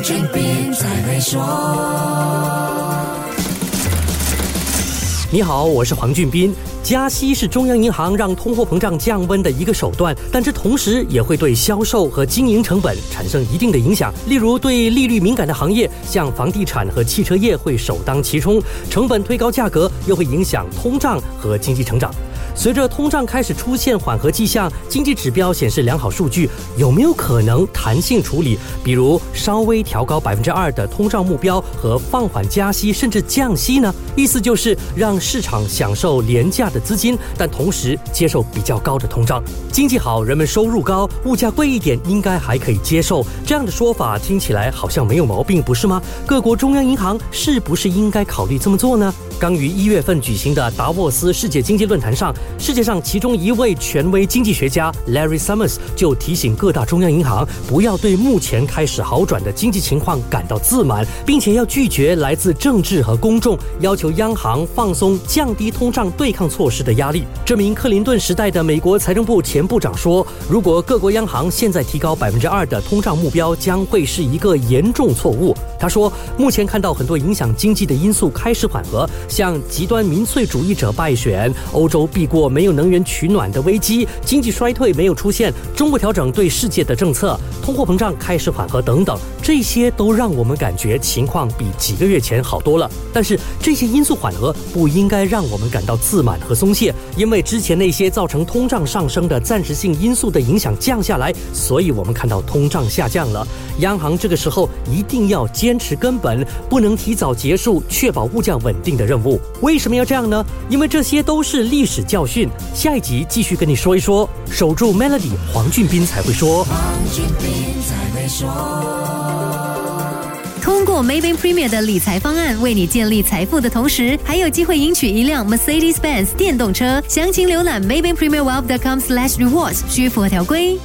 俊斌才会说。你好，我是黄俊斌。加息是中央银行让通货膨胀降温的一个手段，但这同时也会对销售和经营成本产生一定的影响。例如，对利率敏感的行业，像房地产和汽车业会首当其冲，成本推高价格，又会影响通胀和经济成长。随着通胀开始出现缓和迹象，经济指标显示良好数据，有没有可能弹性处理？比如稍微调高百分之二的通胀目标和放缓加息，甚至降息呢？意思就是让市场享受廉价的资金，但同时接受比较高的通胀。经济好，人们收入高，物价贵一点应该还可以接受。这样的说法听起来好像没有毛病，不是吗？各国中央银行是不是应该考虑这么做呢？刚于一月份举行的达沃斯世界经济论坛上，世界上其中一位权威经济学家 Larry Summers 就提醒各大中央银行，不要对目前开始好转的经济情况感到自满，并且要拒绝来自政治和公众要求央行放松降低通胀对抗措施的压力。这名克林顿时代的美国财政部前部长说：“如果各国央行现在提高百分之二的通胀目标，将会是一个严重错误。”他说：“目前看到很多影响经济的因素开始缓和。”像极端民粹主义者败选，欧洲避果没有能源取暖的危机，经济衰退没有出现，中国调整对世界的政策，通货膨胀开始缓和等等，这些都让我们感觉情况比几个月前好多了。但是这些因素缓和不应该让我们感到自满和松懈，因为之前那些造成通胀上升的暂时性因素的影响降下来，所以我们看到通胀下降了。央行这个时候一定要坚持根本，不能提早结束确保物价稳定的任务。为什么要这样呢？因为这些都是历史教训。下一集继续跟你说一说，守住 Melody，黄俊斌才会说。黄俊斌在被说通过 Maybank Premier 的理财方案，为你建立财富的同时，还有机会赢取一辆 Mercedes-Benz 电动车。详情浏览 Maybank Premier Wealth.com/slash rewards，需符合条规。